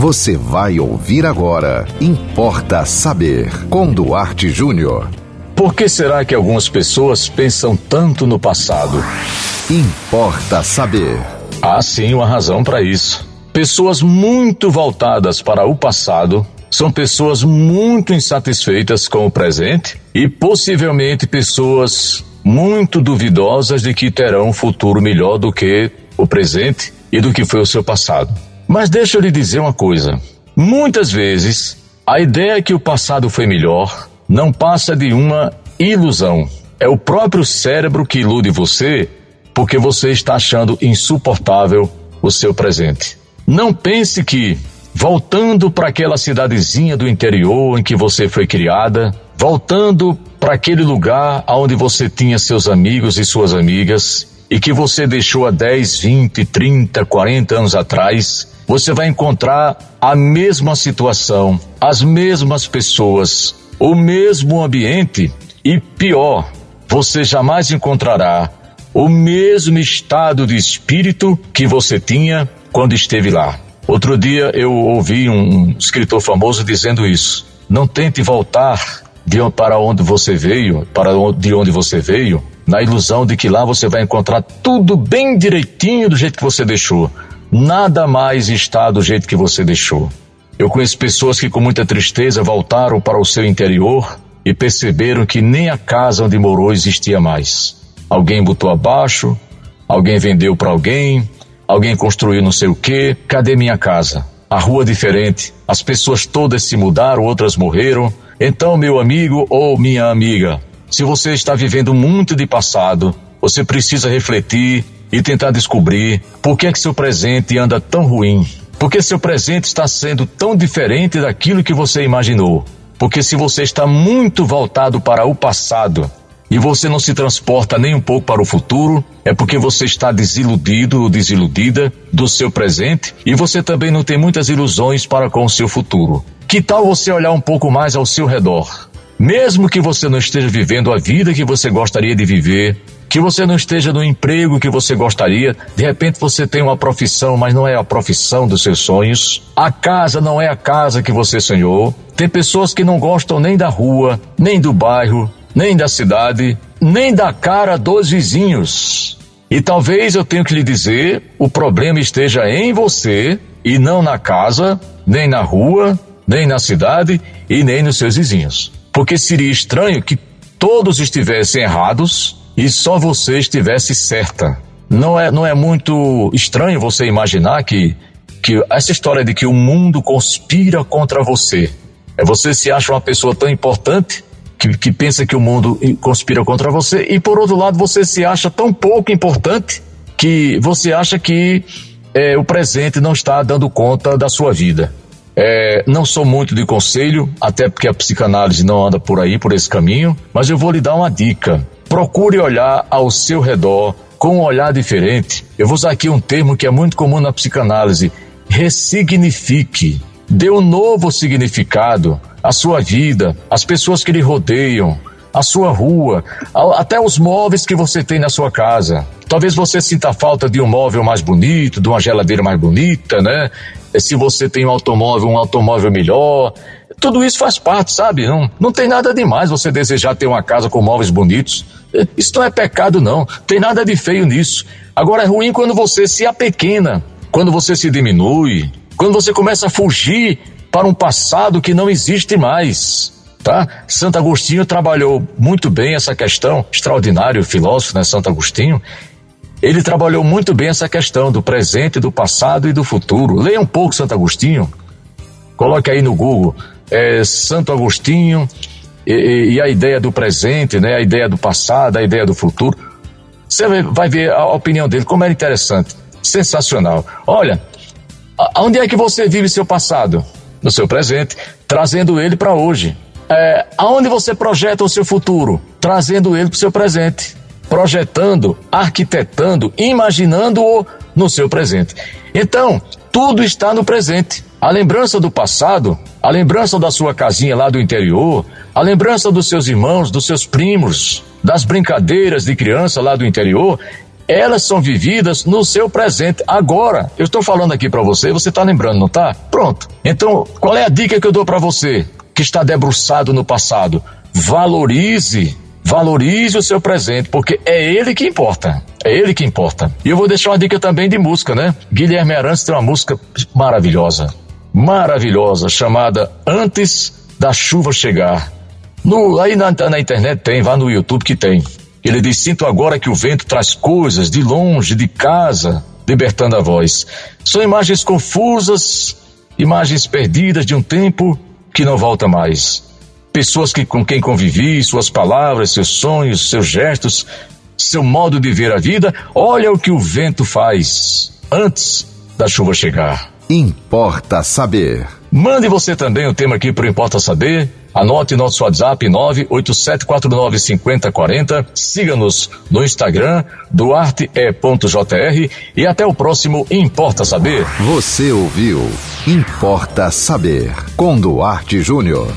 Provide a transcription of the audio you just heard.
Você vai ouvir agora. Importa saber. Com Duarte Júnior. Por que será que algumas pessoas pensam tanto no passado? Importa saber. Há sim uma razão para isso. Pessoas muito voltadas para o passado são pessoas muito insatisfeitas com o presente e possivelmente pessoas muito duvidosas de que terão um futuro melhor do que o presente e do que foi o seu passado. Mas deixa eu lhe dizer uma coisa: muitas vezes a ideia que o passado foi melhor não passa de uma ilusão. É o próprio cérebro que ilude você porque você está achando insuportável o seu presente. Não pense que, voltando para aquela cidadezinha do interior em que você foi criada, voltando para aquele lugar onde você tinha seus amigos e suas amigas, e que você deixou há 10, 20, 30, 40 anos atrás, você vai encontrar a mesma situação, as mesmas pessoas, o mesmo ambiente e pior, você jamais encontrará o mesmo estado de espírito que você tinha quando esteve lá. Outro dia eu ouvi um escritor famoso dizendo isso. Não tente voltar de para onde você veio, para de onde você veio, na ilusão de que lá você vai encontrar tudo bem direitinho do jeito que você deixou nada mais está do jeito que você deixou. Eu conheço pessoas que com muita tristeza voltaram para o seu interior e perceberam que nem a casa onde morou existia mais. Alguém botou abaixo, alguém vendeu para alguém, alguém construiu não sei o quê. Cadê minha casa? A rua diferente, as pessoas todas se mudaram, outras morreram. Então, meu amigo ou minha amiga, se você está vivendo muito de passado, você precisa refletir e tentar descobrir por que é que seu presente anda tão ruim. Porque seu presente está sendo tão diferente daquilo que você imaginou. Porque se você está muito voltado para o passado e você não se transporta nem um pouco para o futuro, é porque você está desiludido ou desiludida do seu presente e você também não tem muitas ilusões para com o seu futuro. Que tal você olhar um pouco mais ao seu redor? Mesmo que você não esteja vivendo a vida que você gostaria de viver, que você não esteja no emprego que você gostaria, de repente você tem uma profissão, mas não é a profissão dos seus sonhos. A casa não é a casa que você sonhou. Tem pessoas que não gostam nem da rua, nem do bairro, nem da cidade, nem da cara dos vizinhos. E talvez eu tenha que lhe dizer, o problema esteja em você e não na casa, nem na rua, nem na cidade e nem nos seus vizinhos. Porque seria estranho que todos estivessem errados e só você estivesse certa. Não é, não é muito estranho você imaginar que, que essa história de que o mundo conspira contra você. É você se acha uma pessoa tão importante que, que pensa que o mundo conspira contra você e por outro lado você se acha tão pouco importante que você acha que é, o presente não está dando conta da sua vida. É, não sou muito de conselho, até porque a psicanálise não anda por aí, por esse caminho, mas eu vou lhe dar uma dica. Procure olhar ao seu redor com um olhar diferente. Eu vou usar aqui um termo que é muito comum na psicanálise: ressignifique. Dê um novo significado à sua vida, às pessoas que lhe rodeiam, à sua rua, até os móveis que você tem na sua casa. Talvez você sinta falta de um móvel mais bonito, de uma geladeira mais bonita, né? Se você tem um automóvel, um automóvel melhor. Tudo isso faz parte, sabe? Não, não tem nada demais você desejar ter uma casa com móveis bonitos. Isso não é pecado, não. Tem nada de feio nisso. Agora é ruim quando você se apequena, quando você se diminui, quando você começa a fugir para um passado que não existe mais. Tá? Santo Agostinho trabalhou muito bem essa questão, extraordinário filósofo, né, Santo Agostinho. Ele trabalhou muito bem essa questão do presente, do passado e do futuro. Leia um pouco Santo Agostinho, coloque aí no Google, é, Santo Agostinho, e, e, a ideia do presente, né? A ideia do passado, a ideia do futuro. Você vai ver a opinião dele, como é interessante, sensacional. Olha, onde é que você vive seu passado? No seu presente, trazendo ele para hoje. É, aonde você projeta o seu futuro? Trazendo ele para o seu presente. Projetando, arquitetando, imaginando-o no seu presente. Então, tudo está no presente. A lembrança do passado, a lembrança da sua casinha lá do interior, a lembrança dos seus irmãos, dos seus primos, das brincadeiras de criança lá do interior, elas são vividas no seu presente, agora. Eu estou falando aqui para você, você está lembrando, não tá? Pronto. Então, qual é a dica que eu dou para você que está debruçado no passado? Valorize Valorize o seu presente, porque é ele que importa. É ele que importa. E eu vou deixar uma dica também de música, né? Guilherme Arantes tem uma música maravilhosa. Maravilhosa, chamada Antes da Chuva Chegar. No, aí na, na internet tem, vá no YouTube que tem. Ele diz: Sinto agora que o vento traz coisas de longe, de casa, libertando a voz. São imagens confusas, imagens perdidas de um tempo que não volta mais pessoas que, com quem convivi, suas palavras, seus sonhos, seus gestos, seu modo de ver a vida. Olha o que o vento faz antes da chuva chegar. Importa saber. Mande você também o tema aqui para Importa Saber. Anote nosso WhatsApp 987495040. Siga-nos no Instagram, duarte.jr e até o próximo Importa Saber. Você ouviu Importa Saber com Duarte Júnior.